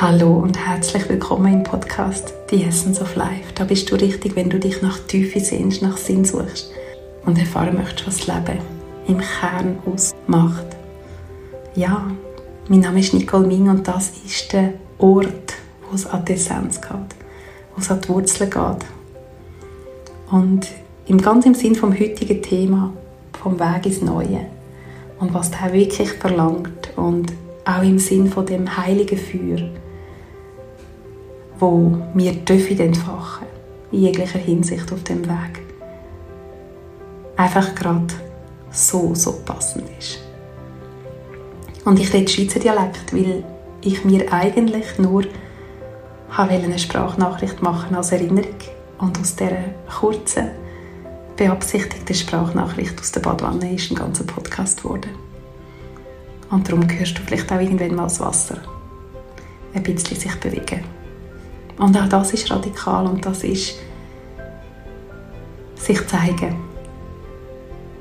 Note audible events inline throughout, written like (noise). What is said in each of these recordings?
Hallo und herzlich willkommen im Podcast The Essence of Life. Da bist du richtig, wenn du dich nach Tiefe sehnst, nach Sinn suchst und erfahren möchtest, was das Leben im Kern ausmacht. Ja, mein Name ist Nicole Ming und das ist der Ort, wo es an die Essenz geht, wo es an die Wurzeln geht. Und im ganz im Sinn vom heutigen Thema, vom Weg ins Neue und was der wirklich verlangt und auch im Sinn von dem heiligen Feuer, wo wir dürfen entfachen in jeglicher Hinsicht auf dem Weg. Einfach gerade so, so passend ist. Und ich rede Schweizer Dialekt, weil ich mir eigentlich nur eine Sprachnachricht machen als Erinnerung und aus dieser kurzen, beabsichtigten Sprachnachricht aus der Badwanne ist ein ganzer Podcast geworden. Und darum hörst du vielleicht auch irgendwann mal das Wasser ein bisschen sich bewegen. Und auch das ist radikal und das ist sich zeigen.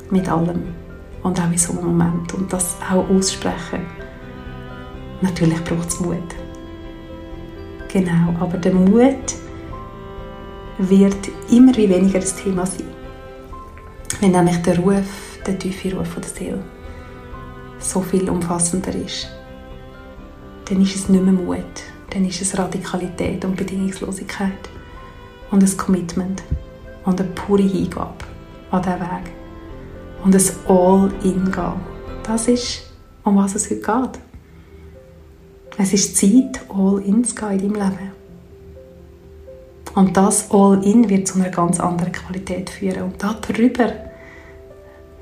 Mit allem. Und auch in so einem Moment. Und das auch aussprechen. Natürlich braucht es Mut. Genau, aber der Mut wird immer wie weniger das Thema sein. Wenn nämlich der Ruf, der tiefe Ruf der Seele so viel umfassender ist, dann ist es nicht mehr Mut, dann ist es Radikalität und Bedingungslosigkeit und ein Commitment und eine pure Hingabe an diesen Weg und ein All-In-Gehen. Das ist, um was es heute geht. Es ist Zeit, All-In zu gehen in deinem Leben. Und das All-In wird zu einer ganz anderen Qualität führen. Und darüber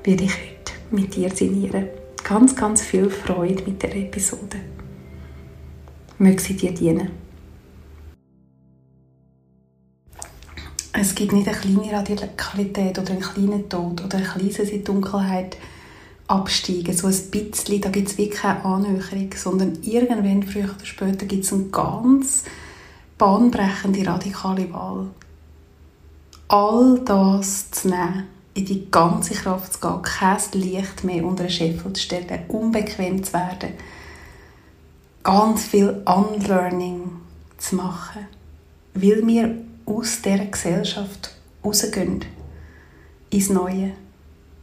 werde ich heute mit dir sinnieren. Ganz, ganz viel Freude mit der Episode möge sie dir dienen. Es gibt nicht eine kleine Radikalität oder einen kleinen Tod oder ein kleines in Dunkelheit absteigen, so ein bisschen, da gibt es wirklich keine Annäherung, sondern irgendwann, früher oder später, gibt es eine ganz bahnbrechende, radikale Wahl. All das zu nehmen, in die ganze Kraft zu gehen, kein Licht mehr unter den Scheffel zu stellen, unbequem zu werden, ganz viel Unlearning zu machen, weil wir aus dieser Gesellschaft rausgehen ins Neue.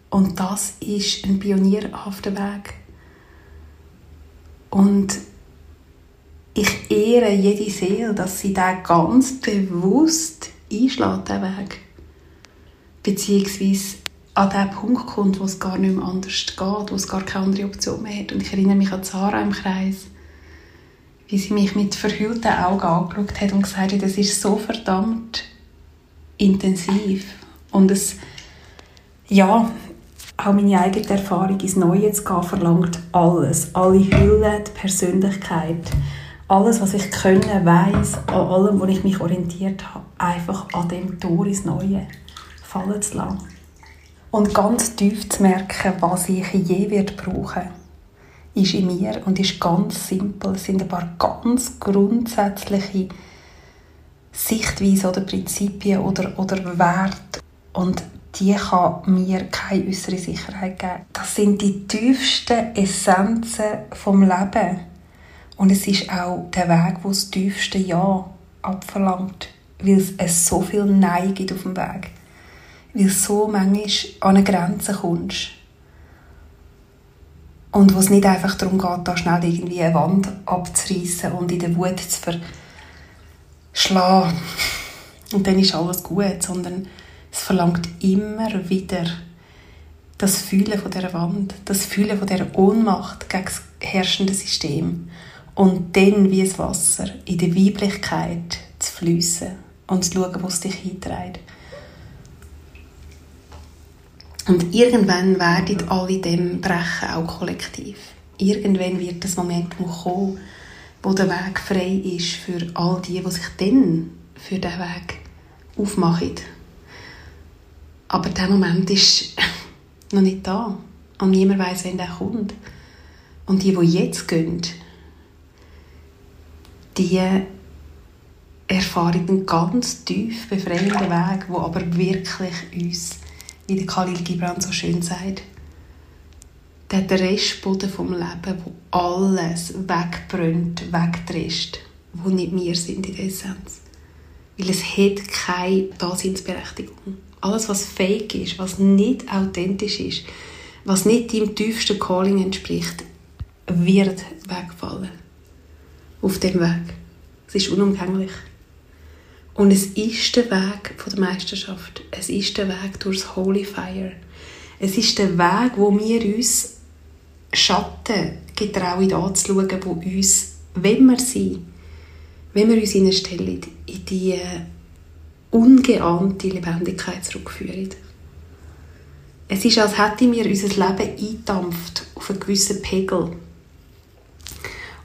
Und das ist ein pionierhafter Weg. Und ich ehre jede Seele, dass sie da ganz bewusst einschlägt, den Weg. Beziehungsweise an den Punkt kommt, wo es gar nicht mehr anders geht, wo es gar keine andere Option mehr hat. Und ich erinnere mich an Sarah im Kreis wie sie mich mit verhüllten Augen angeschaut hat und gesagt hat, das ist so verdammt intensiv. Und es, ja, auch meine eigene Erfahrung ins Neue zu gehen, verlangt alles. Alle Hüllen, die Persönlichkeit, alles, was ich können, weiß, an allem, wo ich mich orientiert habe, einfach an dem Tor ins Neue fallen zu lassen. Und ganz tief zu merken, was ich je wird brauchen ist in mir und ist ganz simpel. Es sind ein paar ganz grundsätzliche Sichtweisen oder Prinzipien oder, oder Werte. Und die kann mir keine äußere Sicherheit geben. Das sind die tiefsten Essenzen vom Leben. Und es ist auch der Weg, wo das tiefste Ja abverlangt, weil es so viel Nein gibt auf dem Weg, weil so manchmal an eine Grenze kommst und wo es nicht einfach darum geht, da schnell irgendwie eine Wand abzureißen und in der Wut zu verschlagen. Und dann ist alles gut, sondern es verlangt immer wieder das Fühlen von der Wand, das Fühlen von der Ohnmacht gegen das herrschende System und dann wie das Wasser in der Weiblichkeit zu fließen und zu schauen, wo es dich hintreibt. Und irgendwann werden alle dem brechen, auch kollektiv. Irgendwann wird das Moment kommen, wo der Weg frei ist für all die, die sich dann für diesen Weg aufmachen. Aber der Moment ist (laughs) noch nicht da. Und niemand weiß, wann der kommt. Und die, die jetzt gehen, die erfahren einen ganz tief befreienden Weg, wo aber wirklich uns wie der Khalil Gibran so schön sagt, der Restboden vom Leben, wo alles wegbrennt, wegdrescht die nicht wir sind in der Essenz. Weil es hat keine Daseinsberechtigung. Alles, was fake ist, was nicht authentisch ist, was nicht deinem tiefsten Calling entspricht, wird wegfallen. Auf dem Weg. Es ist unumgänglich. Und es ist der Weg von der Meisterschaft. Es ist der Weg durchs Holy Fire. Es ist der Weg, wo wir uns Schatten getrauen anzuschauen, wo uns, wenn wir sind, wenn wir uns hineinstellen, in die ungeahnte Lebendigkeit zurückführen. Es ist, als hätten wir unser Leben eingedampft auf einen gewissen Pegel.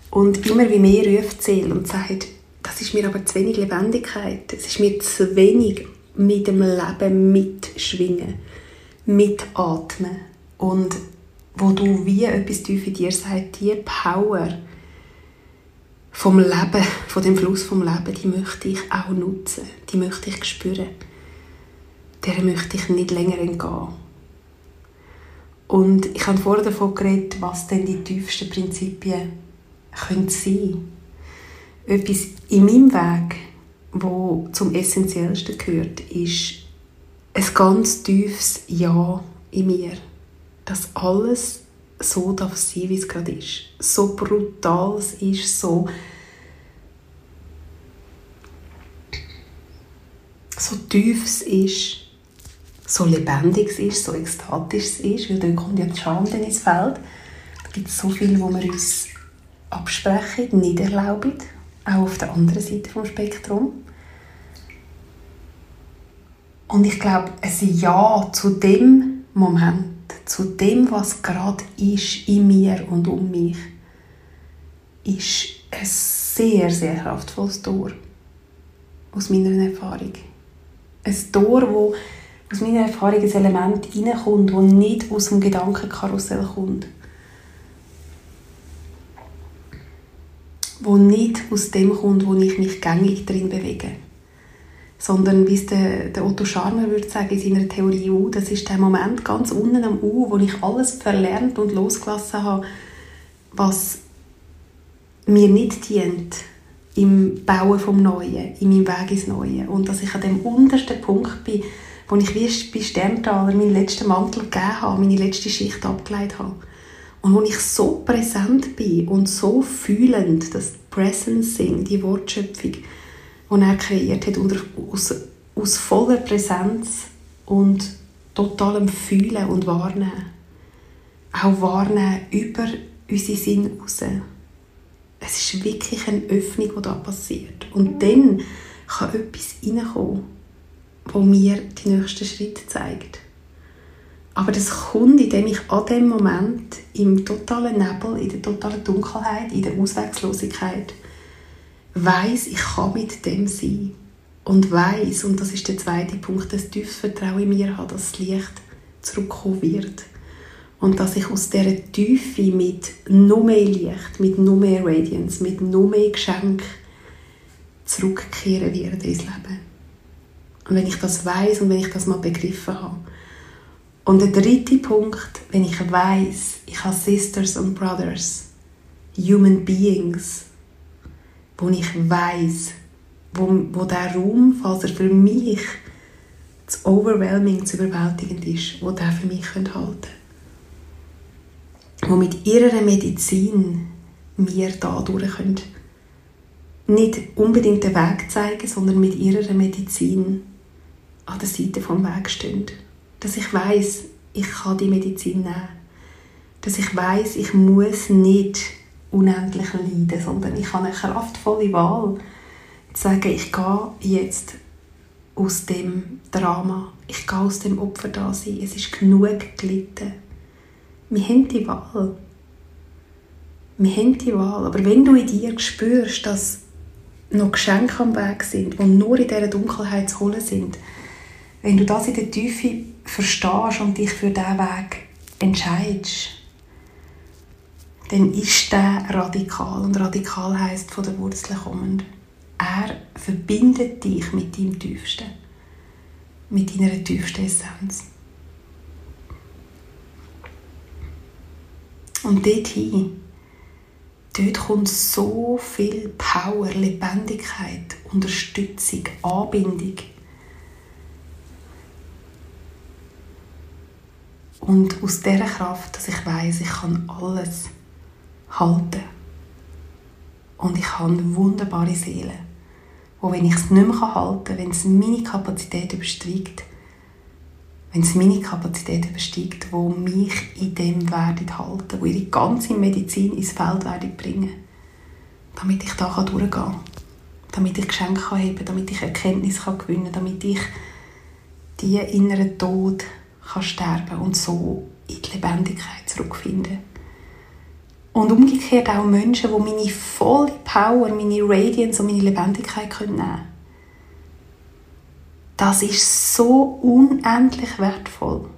Und immer wie mehr ruft sie und sagt, das ist mir aber zu wenig Lebendigkeit. Es ist mir zu wenig mit dem Leben mitschwingen, mitatmen. Und wo du wie etwas tief in dir sagst, die Power vom Leben, von dem Fluss vom Leben, die möchte ich auch nutzen. Die möchte ich spüren. Der möchte ich nicht länger entgehen. Und ich habe vorher davon geredet, was denn die tiefsten Prinzipien können sein Etwas in meinem Weg, wo zum Essentiellsten gehört, ist ein ganz tiefes Ja in mir. Dass alles so darf sein, wie es gerade ist. So brutal es ist, so so tief es ist, so lebendig es ist, so ekstatisch es ist, weil dann kommt ja die Scham ins Feld. Da gibt es so viel, wo wir uns absprechen, nicht erlauben, auch auf der anderen Seite vom Spektrum. Und ich glaube, ein Ja zu dem Moment, zu dem, was gerade ist in mir und um mich, ist ein sehr, sehr kraftvolles Tor aus meiner Erfahrung. Ein Tor, wo aus meiner Erfahrung ein Element reinkommt, das nicht aus dem Gedankenkarussell kommt. Wo nicht aus dem kommt, wo ich mich gängig drin bewege. Sondern, wie es der, der Otto Scharmer würde sagen in seiner Theorie U, das ist der Moment ganz unten am U, wo ich alles verlernt und losgelassen habe, was mir nicht dient im Bauen vom Neuen, in meinem Weg ins Neue. Und dass ich an dem untersten Punkt bin, wo ich wie bei Sterntaler meinen letzten Mantel gegeben habe, meine letzte Schicht abgelegt habe. Und wo ich so präsent bin und so fühlend, das Presencing, die Wortschöpfung, die er kreiert hat, aus, aus voller Präsenz und totalem Fühlen und Wahrnehmen. Auch Wahrnehmen über unsere Sinn raus. Es ist wirklich eine Öffnung, die da passiert. Und dann kann etwas reinkommen wo mir die nächsten Schritte zeigt. Aber das kommt, indem ich an dem Moment im totalen Nebel, in der totalen Dunkelheit, in der Ausweglosigkeit weiß, ich kann mit dem sein und weiß und das ist der zweite Punkt, das tiefes Vertrauen in mir habe, dass das Licht zurückkommen wird und dass ich aus dieser Tiefe mit noch mehr Licht, mit noch mehr Radiance, mit noch mehr Geschenk zurückkehren werde ins Leben. Und wenn ich das weiß und wenn ich das mal begriffen habe. Und der dritte Punkt, wenn ich weiß, ich habe Sisters und Brothers, Human Beings, wo ich weiß, wo, wo der Raum, falls er für mich zu overwhelming, zu überwältigend ist, wo der für mich halten könnte. Wo mit ihrer Medizin mir da durch können. Nicht unbedingt den Weg zeigen, sondern mit ihrer Medizin an der Seite vom Weg stehen. Dass ich weiß, ich kann die Medizin nehmen. Dass ich weiß, ich muss nicht unendlich leiden, sondern ich habe eine kraftvolle Wahl, zu sagen, ich gehe jetzt aus dem Drama, ich gehe aus dem Opfer da sein, es ist genug gelitten. Wir haben die Wahl. Wir haben die Wahl. Aber wenn du in dir spürst, dass noch Geschenke am Weg sind und nur in dieser Dunkelheit zu holen sind, wenn du das in der Tiefe verstehst und dich für diesen Weg entscheidest, dann ist der radikal. Und radikal heißt von der Wurzel kommend. Er verbindet dich mit deinem Tiefsten, mit deiner tiefsten Essenz. Und dorthin dort kommt so viel Power, Lebendigkeit, Unterstützung, Anbindung. Und aus dieser Kraft, dass ich weiß, ich kann alles halten. Und ich habe wunderbare Seele, wo wenn ich es nicht mehr halten kann, wenn es meine Kapazität übersteigt, wenn es meine Kapazität übersteigt, wo mich in dem werden halten, wo ihre ganze Medizin ins Feld werden bringen, damit ich da durchgehen kann, damit ich Geschenke kann heben, damit ich Erkenntnis kann gewinnen, damit ich die inneren Tod kann sterben und so in die Lebendigkeit zurückfinden. Und umgekehrt auch Menschen, die meine volle Power, meine Radiance und meine Lebendigkeit nehmen können. Das ist so unendlich wertvoll.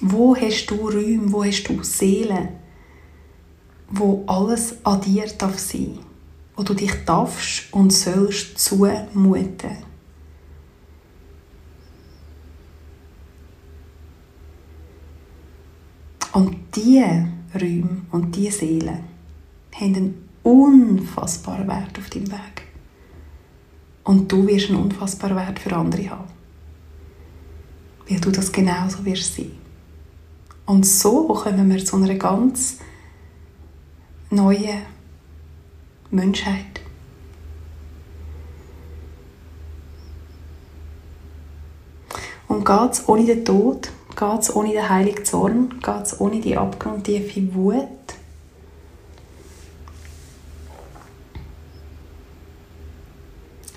Wo hast du Räume, wo hast du Seelen, wo alles an dir darf wo du dich darfst und sollst zumuten. Und diese Räume und diese Seelen haben einen unfassbaren Wert auf deinem Weg. Und du wirst einen unfassbaren Wert für andere haben. Weil du das genauso wirst sein. Und so kommen wir zu einer ganz neuen Menschheit. Und geht es ohne den Tod, geht es ohne den heiligen Zorn, geht es ohne die abgrundtiefe Wut,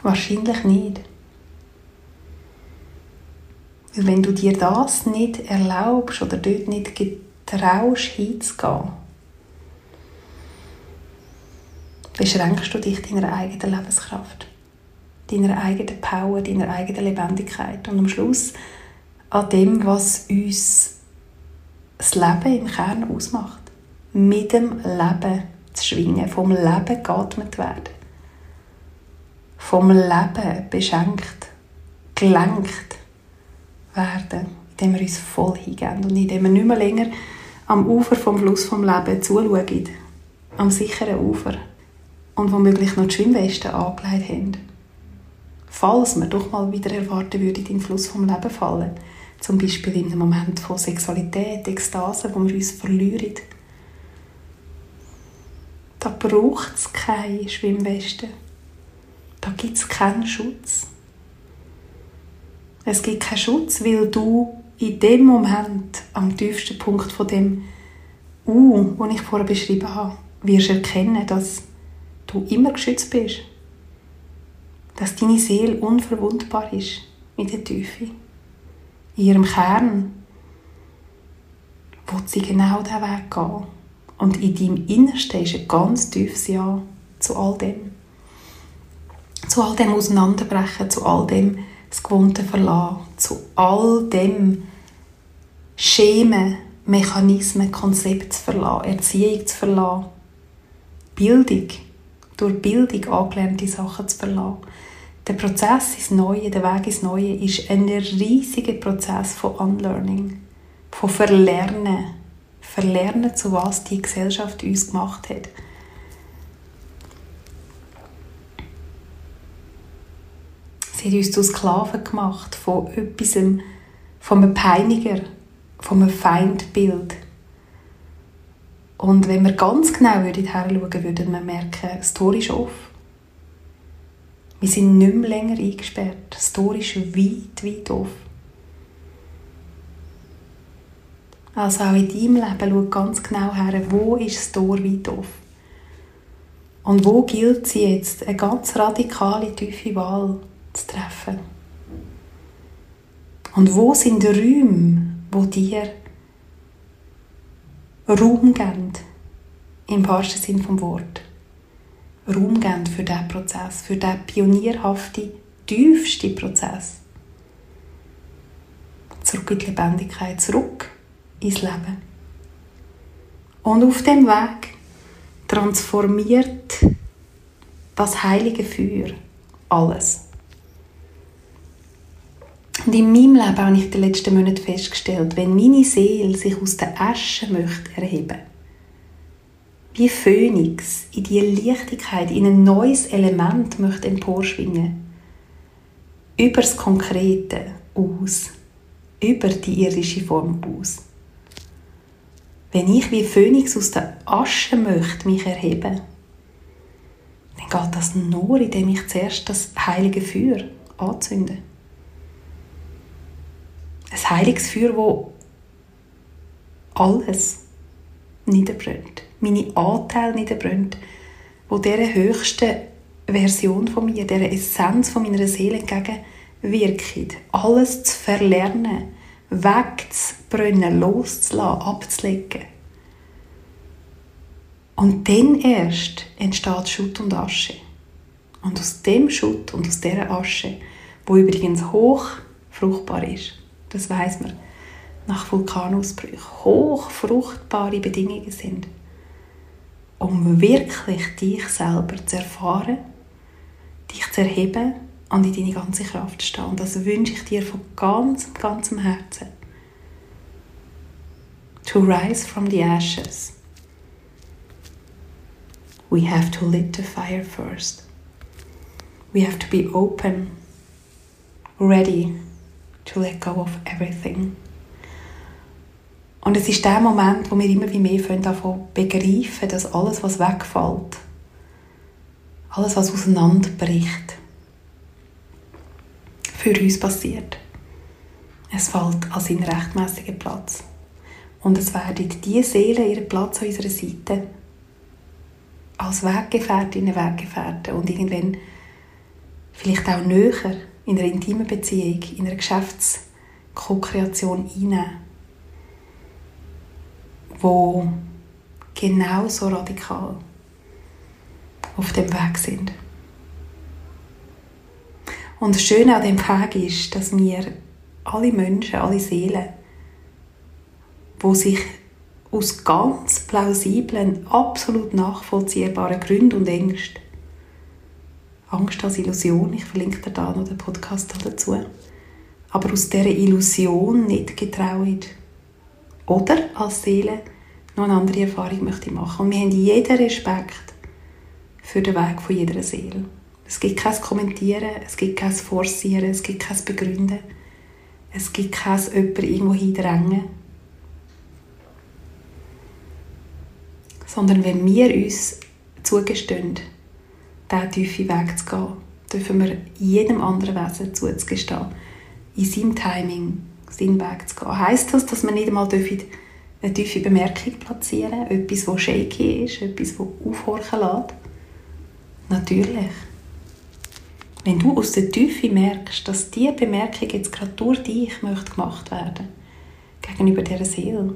Wahrscheinlich nicht. Weil wenn du dir das nicht erlaubst oder dort nicht getraust hinzugehen, beschränkst du dich deiner eigenen Lebenskraft, deiner eigenen Power, deiner eigenen Lebendigkeit. Und am Schluss an dem, was uns das Leben im Kern ausmacht. Mit dem Leben zu schwingen, vom Leben geatmet werden. Vom Leben beschenkt, gelenkt werden, indem wir uns voll hingeben und indem wir nicht mehr länger am Ufer vom Fluss vom Leben zuschauen, am sicheren Ufer. Und womöglich noch die Schwimmweste angelegt haben. Falls wir doch mal wieder erwarten würden, in den Fluss vom Leben fallen, zum Beispiel in einem Moment von Sexualität, Ekstase, wo wir uns verlieren, da braucht es keine Schwimmweste da gibt es keinen Schutz. Es gibt keinen Schutz, weil du in dem Moment, am tiefsten Punkt von dem U, den ich vorher beschrieben habe, wirst erkennen, dass du immer geschützt bist. Dass deine Seele unverwundbar ist in der Tiefe. In ihrem Kern wo sie genau diesen Weg gehen. Und in deinem Innersten ist ein ganz tiefes Ja zu all dem zu all dem Auseinanderbrechen, zu all dem das Gewohnte verlassen, zu all dem Schemen, Mechanismen, Konzept zu verlassen, Erziehung zu verlassen, Bildung, durch Bildung angelernte Sachen zu verlassen. Der Prozess ins Neue, der Weg ins Neue ist ein riesiger Prozess von Unlearning, von Verlernen. Verlernen, zu was die Gesellschaft uns gemacht hat. Sie hat uns zu Sklaven gemacht von etwas, von einem Peiniger, von einem Feindbild. Und wenn wir ganz genau hinschauen würden, würden wir merken, das Tor ist offen. Wir sind nicht mehr länger eingesperrt. Das Tor ist weit, weit offen. Also auch in deinem Leben schau ganz genau her, wo ist das Tor weit offen. Und wo gilt sie jetzt? Eine ganz radikale, tiefe Wahl zu treffen. Und wo sind Räume, wo dir Raum geben, im wahrsten Sinn vom Wort. Raum geben für diesen Prozess, für diesen pionierhaften, tiefsten Prozess. Zurück in die Lebendigkeit, zurück ins Leben. Und auf dem Weg transformiert das heilige Feuer alles. Und in meinem Leben habe ich in den letzten Monaten festgestellt, wenn meine Seele sich aus der Asche möchte erheben wie Phönix in die Leichtigkeit, in ein neues Element möchte emporschwingen. Über das Konkrete aus, über die irdische Form aus. Wenn ich wie Phönix aus der Asche möchte mich erheben, dann geht das nur, indem ich zuerst das heilige Feuer anzünde. Ein heiliges Feuer, das alles niederbrennt. Meine Anteile niederbrennt, wo dieser höchsten Version von mir, dieser Essenz von meiner Seele entgegenwirkt. Alles zu verlernen, wegzubrennen, loszulassen, abzulegen. Und dann erst entsteht Schutt und Asche. Und aus dem Schutt und aus dieser Asche, wo übrigens hoch fruchtbar ist, das weiß man, nach Vulkanausbrüchen hochfruchtbare Bedingungen sind, um wirklich dich selber zu erfahren, dich zu erheben und in deine ganze Kraft zu stehen. Und das wünsche ich dir von ganzem, ganzem Herzen. To rise from the ashes. We have to lit the fire first. We have to be open, ready to let go of everything. Und es ist der Moment, wo wir immer wie mehr davon begreifen, dass alles, was wegfällt, alles, was auseinanderbricht, für uns passiert. Es fällt an seinen rechtmäßigen Platz. Und es werden die Seelen ihren Platz an unserer Seite als Weggefährtinnen Weggefährten und irgendwann vielleicht auch näher in einer intimen Beziehung, in einer Geschäftskokreation einnehmen wo genauso radikal auf dem Weg sind. Und das Schöne an dem Weg ist, dass wir alle Menschen, alle Seelen, wo sich aus ganz plausiblen, absolut nachvollziehbaren Gründen und Ängsten Angst als Illusion, ich verlinke dir da noch den Podcast dazu, aber aus dieser Illusion nicht getraut oder als Seele noch eine andere Erfahrung möchte machen. Und wir haben jeden Respekt für den Weg von jeder Seele. Es gibt kein Kommentieren, es gibt kein Forcieren, es gibt kein Begründen, es gibt kein jemanden irgendwo hindrängen. Sondern wenn wir uns zugestehen, diesen tiefen Weg zu gehen, dürfen wir jedem anderen Wesen zuzugestehen, in seinem Timing seinen Weg zu gehen. Heißt das, dass man nicht einmal eine tiefe Bemerkung platzieren etwas, das shaky ist, etwas, das aufhorchen lässt? Natürlich. Wenn du aus der Tiefe merkst, dass diese Bemerkung jetzt gerade durch dich möchte gemacht werden gegenüber dieser Seele,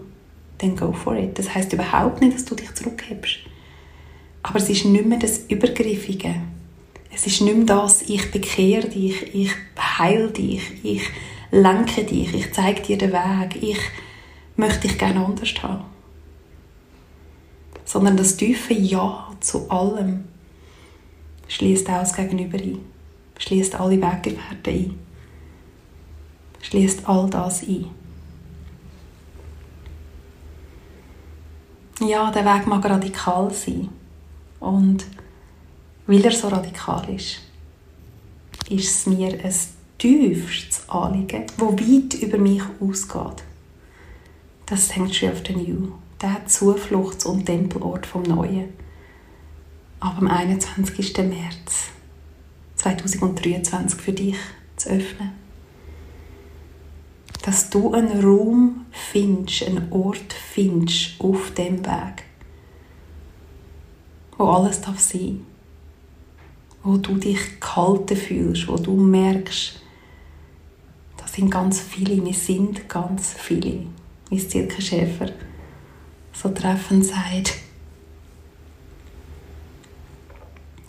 dann go for it. Das heißt überhaupt nicht, dass du dich zurückhebst. Aber es ist nicht mehr das Übergriffige. Es ist nicht mehr das, ich bekehre dich, ich heile dich, ich lenke dich, ich zeige dir den Weg, ich möchte dich gerne anders haben. Sondern das tiefe Ja zu allem schließt das Gegenüber ein, schließt alle Weggefährten ein, schließt all das ein. Ja, der Weg mag radikal sein. Und weil er so radikal ist, ist es mir ein tiefstes Anliegen, das weit über mich ausgeht. Das Sanctuary of the New, der Zufluchts- und Tempelort vom Neuen. Aber am 21. März 2023 für dich zu öffnen. Dass du einen Raum findest, einen Ort findest auf dem Weg, wo alles darf sein wo du dich gehalten fühlst, wo du merkst, sind ganz viele, wir sind ganz viele, wie es Silke Schäfer so treffend sagt.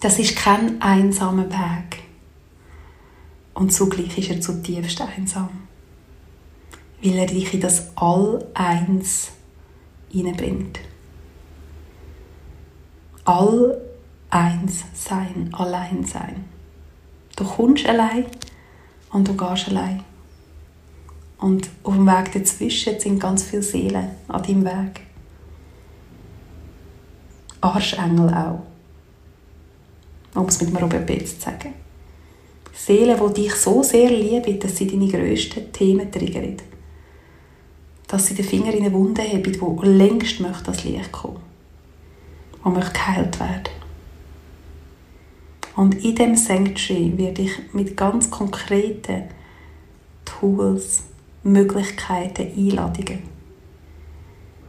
Das ist kein einsamer Weg. Und zugleich ist er zutiefst einsam. Weil er dich in das All-Eins hineinbringt. All-Eins sein, allein sein. Du kommst allein und du gehst allein. Und auf dem Weg dazwischen sind ganz viele Seelen an deinem Weg. Arschengel auch. Um es mit einem Robert Betz zu sagen. Seelen, die dich so sehr lieben, dass sie deine grössten Themen triggern. Dass sie den Finger in eine Wunde haben, die längst möchte das Licht kommen. Möchte geheilt werden. Und in diesem Sanctuary werde ich mit ganz konkreten Tools, Möglichkeiten, Einladungen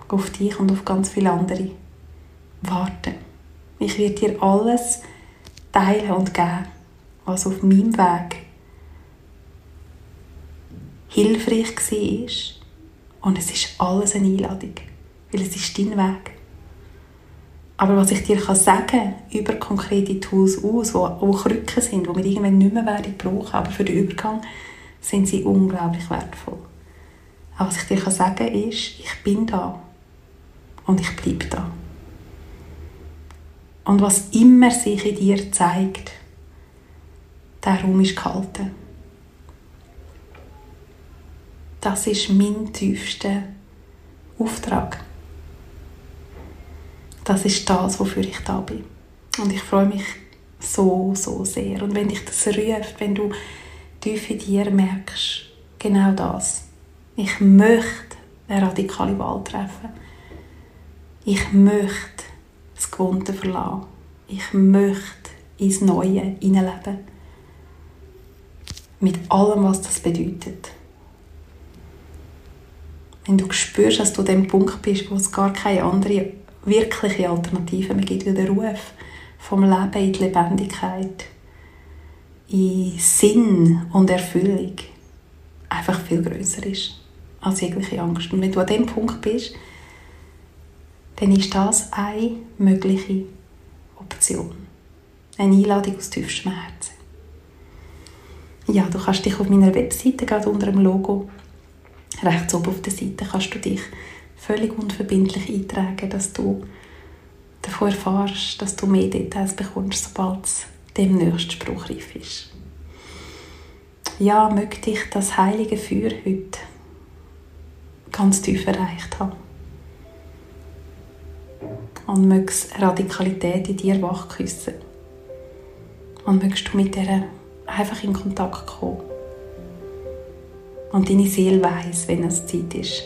auf dich und auf ganz viele andere warten. Ich werde dir alles teilen und geben, was auf meinem Weg hilfreich war. Und es ist alles eine Einladung, weil es ist dein Weg. Aber was ich dir kann über konkrete Tools aus, die auch Krücken sind, die wir irgendwann nicht mehr brauchen, aber für den Übergang sind sie unglaublich wertvoll. Aber was ich dir kann sagen ist, ich bin da und ich bleibe da. Und was immer sich in dir zeigt, der Raum ist gehalten. Das ist mein tiefster Auftrag. Das ist das, wofür ich da bin. Und ich freue mich so, so sehr. Und wenn dich das ruft, wenn du tief in dir merkst, genau das. Ich möchte eine radikale Wahl treffen. Ich möchte das Gewohnte verlassen. Ich möchte ins Neue hineinleben. Mit allem, was das bedeutet. Wenn du spürst, dass du an dem Punkt bist, wo es gar keine andere wirkliche Alternative mehr gibt, wie der Ruf vom Leben in die Lebendigkeit, in Sinn und Erfüllung einfach viel größer ist als jegliche Angst. Und wenn du an dem Punkt bist, dann ist das eine mögliche Option. Eine Einladung aus tiefstem Herzen. Ja, du kannst dich auf meiner Webseite, gerade unter dem Logo, rechts oben auf der Seite, kannst du dich völlig unverbindlich eintragen, dass du davon erfährst, dass du mehr Details bekommst, sobald es dem nächsten Spruch reif ist. Ja, möchte ich das heilige Feuer heute ganz tief erreicht haben. Und mögst Radikalität in dir wachküssen. Und mögst du mit der einfach in Kontakt kommen. Und deine Seele weiss, wenn es Zeit ist,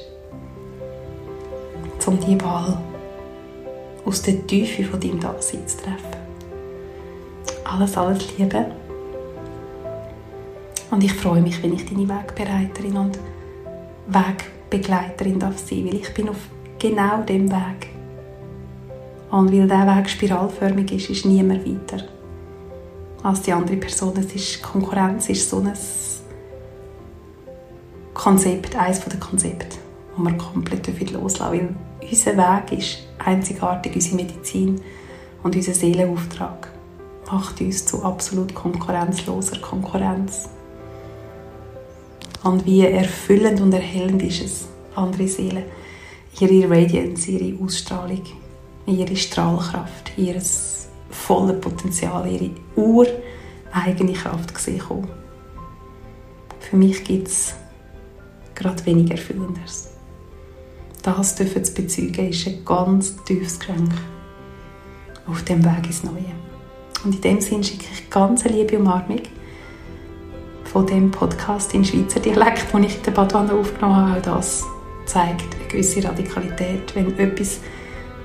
um die Wahl aus der Tiefe von deinem Dasein zu treffen. Alles, alles Liebe. Und ich freue mich, wenn ich deine Wegbereiterin und Wegbegleiterin darf sein, weil ich bin auf genau dem Weg. Und weil dieser Weg spiralförmig ist, ist niemand weiter als die andere Person. Es ist Konkurrenz ist so ein Konzept, eines der Konzepte, wo man komplett loslassen unser Weg ist einzigartig, unsere Medizin und unser Seelenauftrag macht uns zu absolut konkurrenzloser Konkurrenz. Und wie erfüllend und erhellend ist es, andere Seelen, ihre Radiance, ihre Ausstrahlung, ihre Strahlkraft, ihr volles Potenzial, ihre ureigene Kraft gesehen kommen. Für mich gibt es gerade weniger Erfüllendes das dürfen zu bezeugen, ist ein ganz tiefes Geschenk auf dem Weg ins Neue. Und in dem Sinne schicke ich ganz eine liebe Umarmung von dem Podcast in Schweizer Dialekt, den ich in der Badwanne aufgenommen habe. Auch das zeigt eine gewisse Radikalität, wenn etwas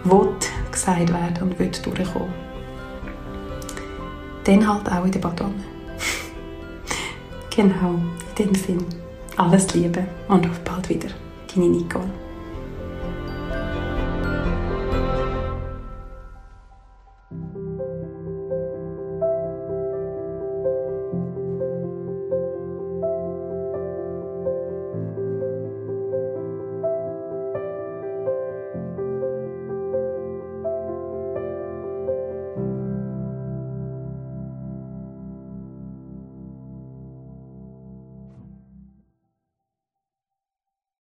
will gesagt werden und will durchkommen. Dann halt auch in der Badwanne. (laughs) genau, in dem Sinne. Alles Liebe und auf bald wieder. Deine Nicole.